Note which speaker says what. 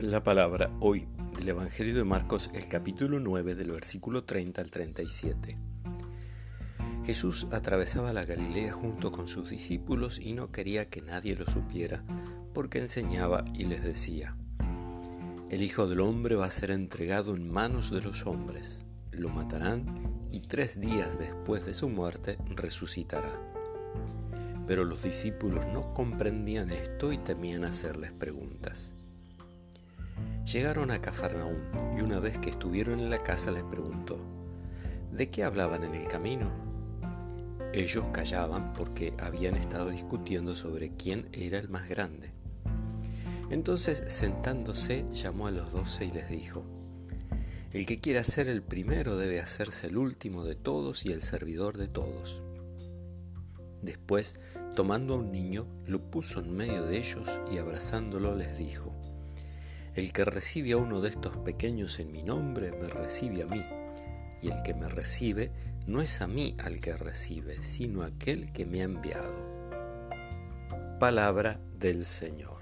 Speaker 1: La palabra hoy del Evangelio de Marcos, el capítulo 9 del versículo 30 al 37. Jesús atravesaba la Galilea junto con sus discípulos y no quería que nadie lo supiera porque enseñaba y les decía, El Hijo del Hombre va a ser entregado en manos de los hombres, lo matarán y tres días después de su muerte resucitará. Pero los discípulos no comprendían esto y temían hacerles preguntas. Llegaron a Cafarnaúm y una vez que estuvieron en la casa les preguntó, ¿de qué hablaban en el camino? Ellos callaban porque habían estado discutiendo sobre quién era el más grande. Entonces, sentándose, llamó a los doce y les dijo, El que quiera ser el primero debe hacerse el último de todos y el servidor de todos. Después, tomando a un niño, lo puso en medio de ellos y abrazándolo les dijo, el que recibe a uno de estos pequeños en mi nombre, me recibe a mí, y el que me recibe no es a mí al que recibe, sino aquel que me ha enviado. Palabra del Señor.